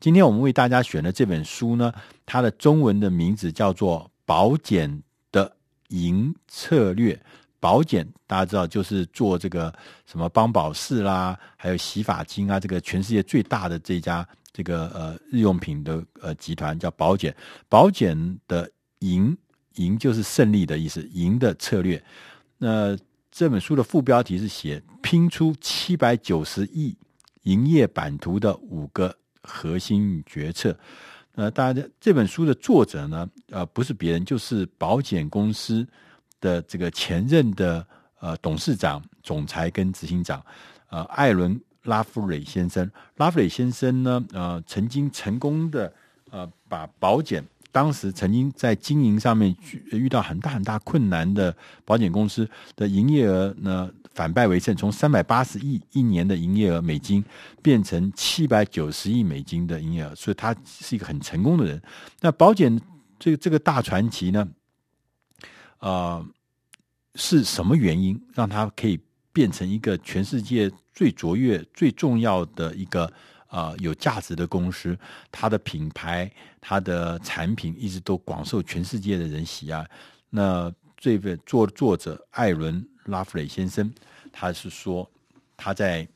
今天我们为大家选的这本书呢，它的中文的名字叫做《宝简的赢策略》。宝简大家知道，就是做这个什么邦宝适啦，还有洗发精啊，这个全世界最大的这家这个呃日用品的呃集团叫宝简。宝简的赢，赢就是胜利的意思，赢的策略。那这本书的副标题是写拼出七百九十亿营业版图的五个核心决策。呃，大家这本书的作者呢，呃，不是别人，就是保险公司。的这个前任的呃董事长、总裁跟执行长，呃，艾伦拉夫雷先生。拉夫雷先生呢，呃，曾经成功的呃把保险当时曾经在经营上面遇到很大很大困难的保险公司的营业额呢反败为胜，从三百八十亿一年的营业额美金变成七百九十亿美金的营业额，所以他是一个很成功的人。那宝简这个这个大传奇呢？呃，是什么原因让他可以变成一个全世界最卓越、最重要的一个呃有价值的公司？它的品牌、它的产品一直都广受全世界的人喜爱。那这位作作者艾伦拉弗雷先生，他是说他在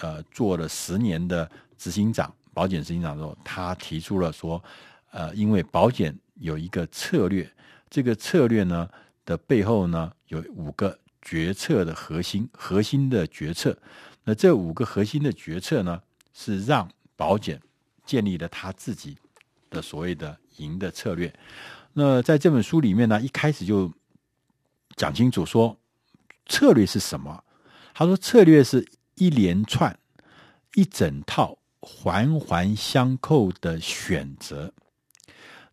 呃做了十年的执行长，保险执行长的时候，他提出了说，呃，因为保险有一个策略，这个策略呢。的背后呢，有五个决策的核心，核心的决策。那这五个核心的决策呢，是让保险建立了他自己的所谓的赢的策略。那在这本书里面呢，一开始就讲清楚说策略是什么。他说，策略是一连串、一整套环环相扣的选择。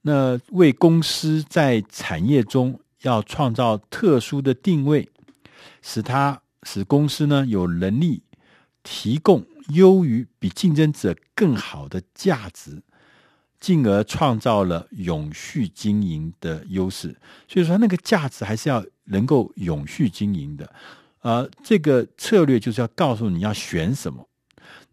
那为公司在产业中。要创造特殊的定位，使它使公司呢有能力提供优于比竞争者更好的价值，进而创造了永续经营的优势。所以说，那个价值还是要能够永续经营的。呃，这个策略就是要告诉你要选什么。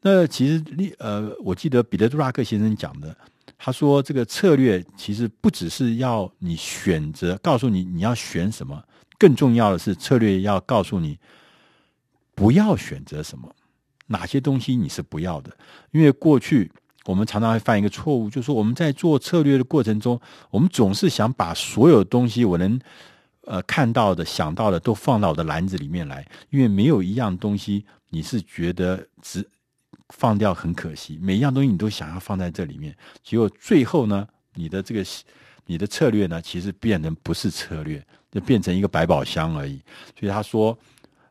那其实，呃，我记得彼得·杜拉克先生讲的。他说：“这个策略其实不只是要你选择，告诉你你要选什么，更重要的是策略要告诉你不要选择什么，哪些东西你是不要的。因为过去我们常常会犯一个错误，就是我们在做策略的过程中，我们总是想把所有东西我能呃看到的、想到的都放到我的篮子里面来，因为没有一样东西你是觉得只。”放掉很可惜，每一样东西你都想要放在这里面，结果最后呢，你的这个你的策略呢，其实变成不是策略，就变成一个百宝箱而已。所以他说，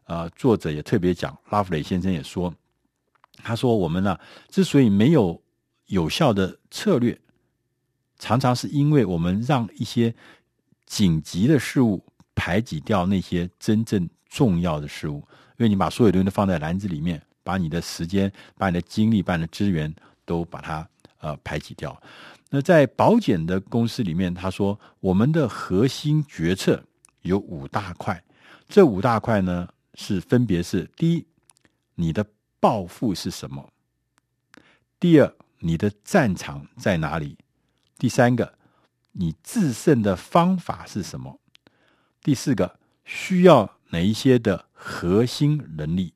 呃，作者也特别讲，拉夫雷先生也说，他说我们呢，之所以没有有效的策略，常常是因为我们让一些紧急的事物排挤掉那些真正重要的事物，因为你把所有东西都放在篮子里面。把你的时间、把你的精力、把你的资源都把它呃排挤掉。那在宝简的公司里面，他说我们的核心决策有五大块，这五大块呢是分别是：第一，你的抱负是什么；第二，你的战场在哪里；第三个，你制胜的方法是什么；第四个，需要哪一些的核心能力。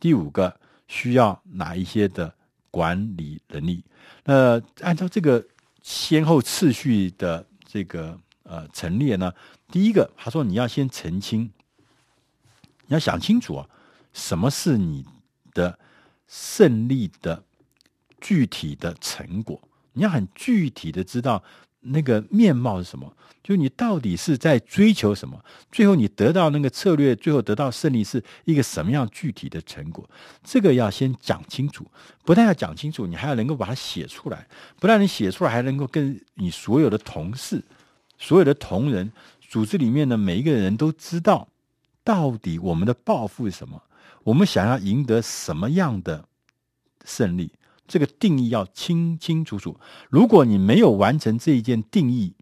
第五个需要哪一些的管理能力？那按照这个先后次序的这个呃陈列呢，第一个他说你要先澄清，你要想清楚啊，什么是你的胜利的具体的成果？你要很具体的知道。那个面貌是什么？就你到底是在追求什么？最后你得到那个策略，最后得到胜利是一个什么样具体的成果？这个要先讲清楚。不但要讲清楚，你还要能够把它写出来。不但你写出来，还能够跟你所有的同事、所有的同仁、组织里面的每一个人都知道，到底我们的抱负是什么？我们想要赢得什么样的胜利？这个定义要清清楚楚。如果你没有完成这一件定义，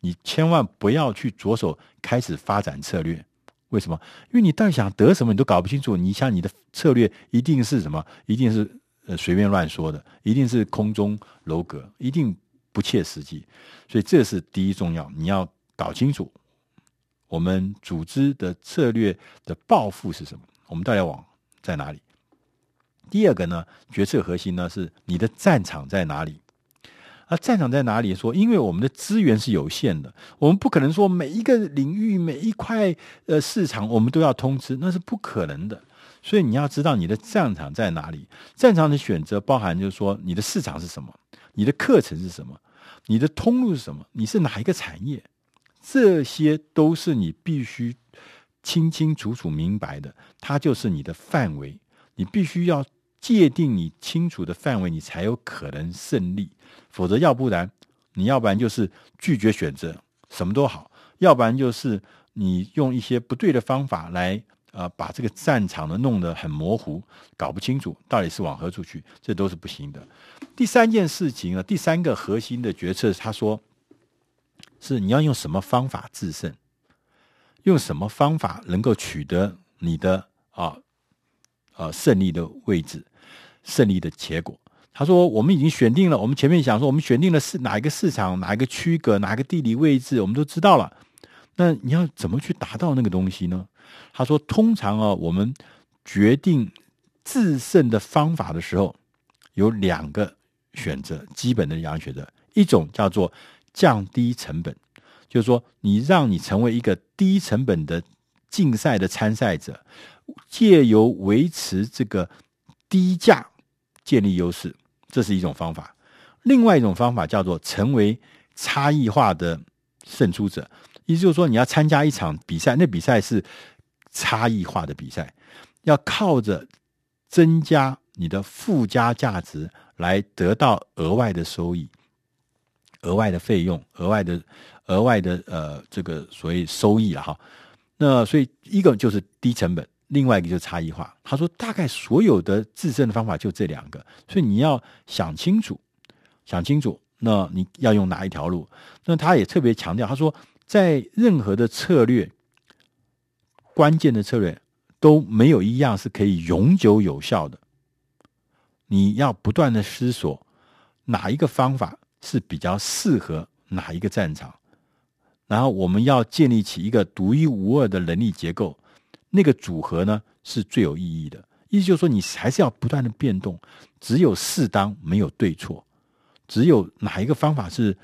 你千万不要去着手开始发展策略。为什么？因为你到底想得什么，你都搞不清楚。你像你的策略一定是什么？一定是呃随便乱说的，一定是空中楼阁，一定不切实际。所以这是第一重要，你要搞清楚我们组织的策略的抱负是什么，我们到底要往在哪里？第二个呢，决策核心呢是你的战场在哪里？而战场在哪里？说，因为我们的资源是有限的，我们不可能说每一个领域、每一块呃市场我们都要通吃，那是不可能的。所以你要知道你的战场在哪里。战场的选择包含就是说，你的市场是什么，你的课程是什么，你的通路是什么，你是哪一个产业，这些都是你必须清清楚楚明白的。它就是你的范围，你必须要界定你清楚的范围，你才有可能胜利。否则，要不然你要不然就是拒绝选择，什么都好；要不然就是你用一些不对的方法来。啊，把这个战场呢弄得很模糊，搞不清楚到底是往何处去，这都是不行的。第三件事情呢，第三个核心的决策，他说是你要用什么方法制胜，用什么方法能够取得你的啊啊胜利的位置、胜利的结果。他说，我们已经选定了，我们前面讲说，我们选定了是哪一个市场、哪一个区隔、哪一个地理位置，我们都知道了。那你要怎么去达到那个东西呢？他说：“通常啊，我们决定制胜的方法的时候，有两个选择，基本的两个选择。一种叫做降低成本，就是说，你让你成为一个低成本的竞赛的参赛者，借由维持这个低价建立优势，这是一种方法。另外一种方法叫做成为差异化的胜出者，意思就是说，你要参加一场比赛，那比赛是。”差异化的比赛，要靠着增加你的附加价值来得到额外的收益、额外的费用、额外的、额外的呃这个所谓收益了哈。那所以一个就是低成本，另外一个就是差异化。他说大概所有的制胜的方法就这两个，所以你要想清楚，想清楚，那你要用哪一条路？那他也特别强调，他说在任何的策略。关键的策略都没有一样是可以永久有效的。你要不断的思索哪一个方法是比较适合哪一个战场，然后我们要建立起一个独一无二的能力结构，那个组合呢是最有意义的。意思就是说，你还是要不断的变动，只有适当，没有对错，只有哪一个方法是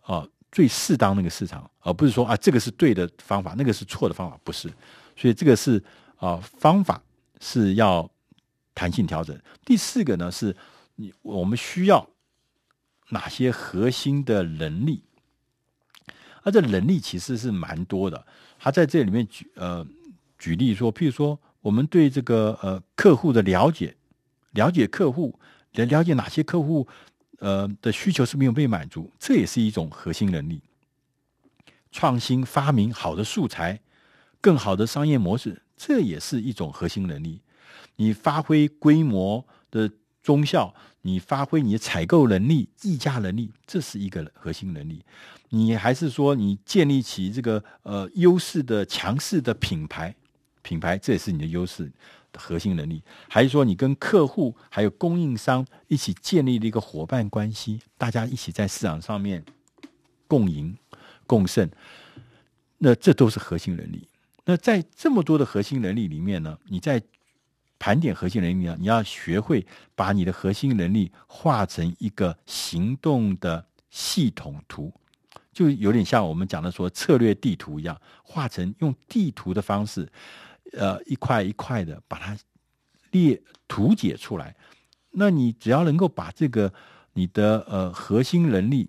啊、呃、最适当那个市场，而不是说啊这个是对的方法，那个是错的方法，不是。所以这个是啊、呃，方法是要弹性调整。第四个呢，是你我们需要哪些核心的能力？而这能力其实是蛮多的。他在这里面举呃举例说，譬如说，我们对这个呃客户的了解，了解客户，了了解哪些客户呃的需求是没有被满足，这也是一种核心能力。创新发明好的素材。更好的商业模式，这也是一种核心能力。你发挥规模的中效，你发挥你的采购能力、议价能力，这是一个核心能力。你还是说你建立起这个呃优势的强势的品牌，品牌这也是你的优势的核心能力。还是说你跟客户还有供应商一起建立了一个伙伴关系，大家一起在市场上面共赢共胜，那这都是核心能力。那在这么多的核心能力里面呢，你在盘点核心能力呢，你要学会把你的核心能力画成一个行动的系统图，就有点像我们讲的说策略地图一样，画成用地图的方式，呃，一块一块的把它列图解出来。那你只要能够把这个你的呃核心能力。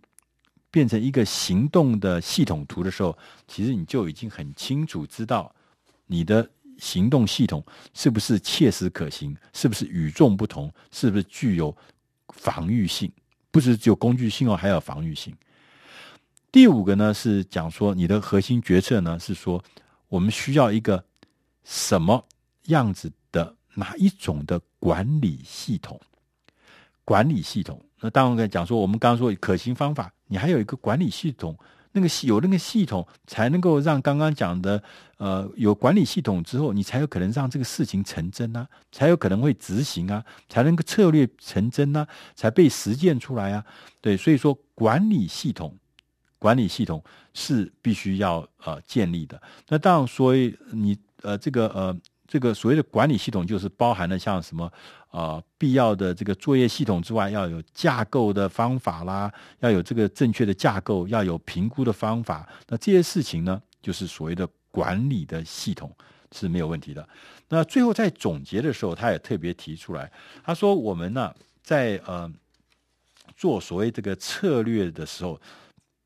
变成一个行动的系统图的时候，其实你就已经很清楚知道你的行动系统是不是切实可行，是不是与众不同，是不是具有防御性，不是只有工具性哦，还有防御性。第五个呢是讲说你的核心决策呢是说我们需要一个什么样子的哪一种的管理系统？管理系统，那当然讲说我们刚刚说可行方法。你还有一个管理系统，那个系有那个系统，才能够让刚刚讲的呃有管理系统之后，你才有可能让这个事情成真啊，才有可能会执行啊，才能够策略成真啊，才被实践出来啊。对，所以说管理系统，管理系统是必须要呃建立的。那当然，所以你呃这个呃。这个所谓的管理系统，就是包含了像什么、呃、必要的这个作业系统之外，要有架构的方法啦，要有这个正确的架构，要有评估的方法。那这些事情呢，就是所谓的管理的系统是没有问题的。那最后在总结的时候，他也特别提出来，他说我们呢在呃做所谓这个策略的时候，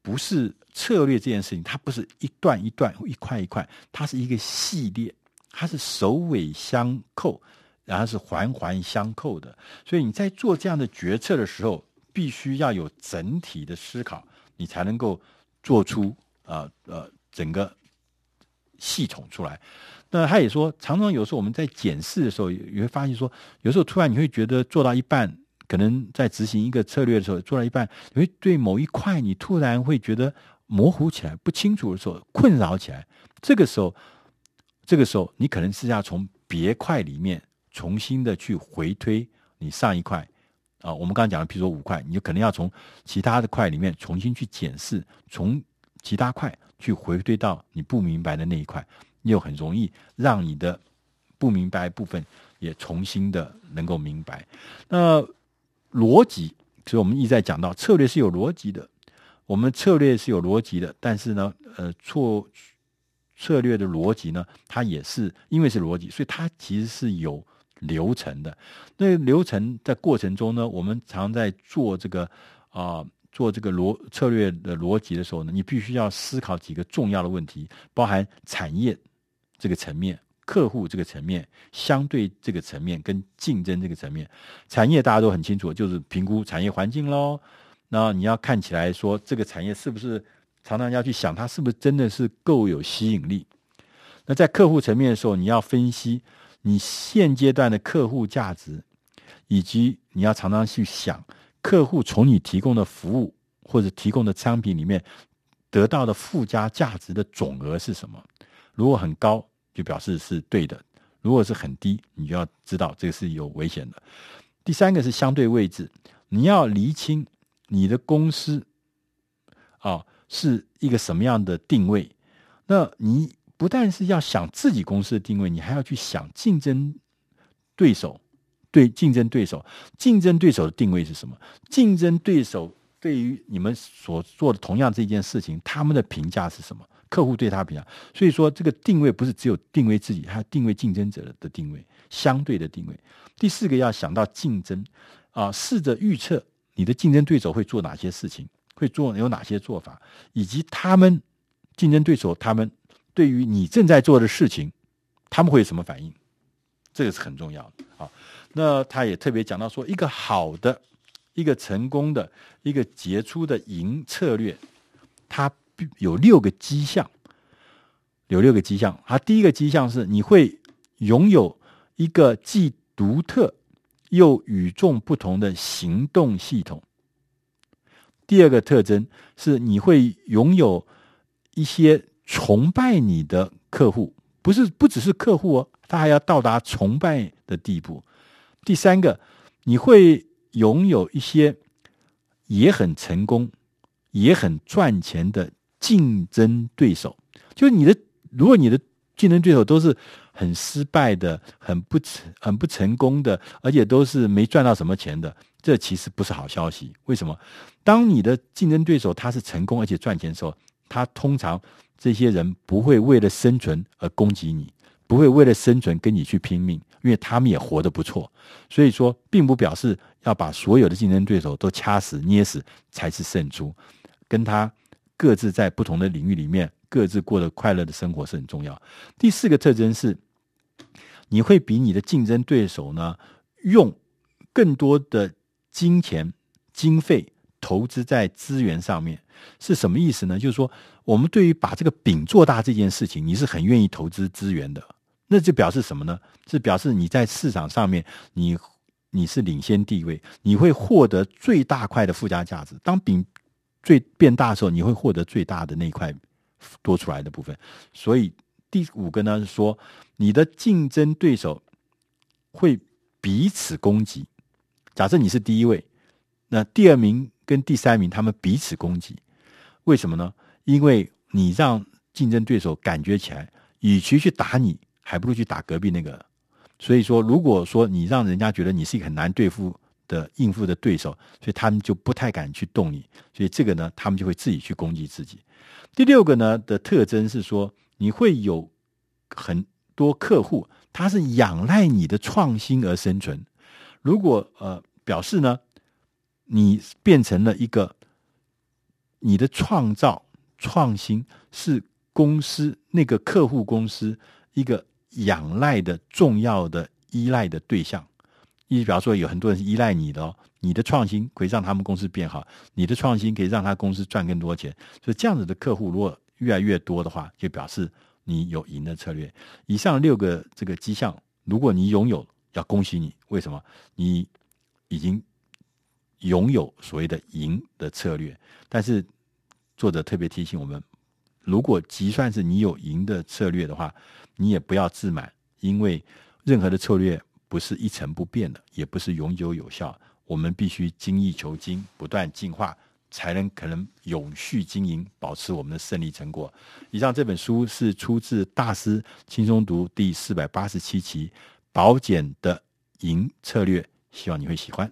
不是策略这件事情，它不是一段一段一块一块，它是一个系列。它是首尾相扣，然后是环环相扣的，所以你在做这样的决策的时候，必须要有整体的思考，你才能够做出呃呃整个系统出来。那他也说，常常有时候我们在检视的时候，也会发现说，有时候突然你会觉得做到一半，可能在执行一个策略的时候，做到一半，你会对某一块你突然会觉得模糊起来、不清楚的时候，困扰起来，这个时候。这个时候，你可能是要从别块里面重新的去回推你上一块啊。我们刚刚讲的，譬如说五块，你就可能要从其他的块里面重新去检视，从其他块去回推到你不明白的那一块，又很容易让你的不明白部分也重新的能够明白。那逻辑，所以我们一直在讲到策略是有逻辑的，我们策略是有逻辑的，但是呢，呃，错。策略的逻辑呢，它也是因为是逻辑，所以它其实是有流程的。那流程在过程中呢，我们常在做这个啊、做这个逻策略的逻辑的时候呢，你必须要思考几个重要的问题，包含产业这个层面、客户这个层面、相对这个层面跟竞争这个层面。产业大家都很清楚，就是评估产业环境喽。那你要看起来说这个产业是不是？常常要去想，它是不是真的是够有吸引力？那在客户层面的时候，你要分析你现阶段的客户价值，以及你要常常去想客户从你提供的服务或者提供的商品里面得到的附加价值的总额是什么？如果很高，就表示是对的；如果是很低，你就要知道这个是有危险的。第三个是相对位置，你要厘清你的公司啊。是一个什么样的定位？那你不但是要想自己公司的定位，你还要去想竞争对手，对竞争对手，竞争对手的定位是什么？竞争对手对于你们所做的同样这件事情，他们的评价是什么？客户对他评价。所以说，这个定位不是只有定位自己，还定位竞争者的定位，相对的定位。第四个要想到竞争啊，试着预测你的竞争对手会做哪些事情。会做有哪些做法，以及他们竞争对手他们对于你正在做的事情，他们会有什么反应？这个是很重要的啊。那他也特别讲到说，一个好的、一个成功的、一个杰出的赢策略，它有六个迹象，有六个迹象。啊第一个迹象是你会拥有一个既独特又与众不同的行动系统。第二个特征是你会拥有一些崇拜你的客户，不是不只是客户哦，他还要到达崇拜的地步。第三个，你会拥有一些也很成功、也很赚钱的竞争对手。就是你的，如果你的竞争对手都是很失败的、很不成、很不成功的，而且都是没赚到什么钱的。这其实不是好消息。为什么？当你的竞争对手他是成功而且赚钱的时候，他通常这些人不会为了生存而攻击你，不会为了生存跟你去拼命，因为他们也活得不错。所以说，并不表示要把所有的竞争对手都掐死捏死才是胜出。跟他各自在不同的领域里面各自过得快乐的生活是很重要。第四个特征是，你会比你的竞争对手呢用更多的。金钱、经费投资在资源上面是什么意思呢？就是说，我们对于把这个饼做大这件事情，你是很愿意投资资源的。那就表示什么呢？是表示你在市场上面，你你是领先地位，你会获得最大块的附加价值。当饼最变大的时候，你会获得最大的那一块多出来的部分。所以第五个呢是说，你的竞争对手会彼此攻击。假设你是第一位，那第二名跟第三名他们彼此攻击，为什么呢？因为你让竞争对手感觉起来，与其去打你，还不如去打隔壁那个。所以说，如果说你让人家觉得你是一个很难对付的应付的对手，所以他们就不太敢去动你。所以这个呢，他们就会自己去攻击自己。第六个呢的特征是说，你会有很多客户，他是仰赖你的创新而生存。如果呃表示呢，你变成了一个你的创造创新是公司那个客户公司一个仰赖的重要的依赖的对象，意思比方说有很多人是依赖你的哦，你的创新可以让他们公司变好，你的创新可以让他公司赚更多钱，所以这样子的客户如果越来越多的话，就表示你有赢的策略。以上六个这个迹象，如果你拥有，要恭喜你，为什么？你已经拥有所谓的赢的策略。但是作者特别提醒我们，如果即算是你有赢的策略的话，你也不要自满，因为任何的策略不是一成不变的，也不是永久有效。我们必须精益求精，不断进化，才能可能永续经营，保持我们的胜利成果。以上这本书是出自《大师轻松读》第四百八十七期。保简的赢策略，希望你会喜欢。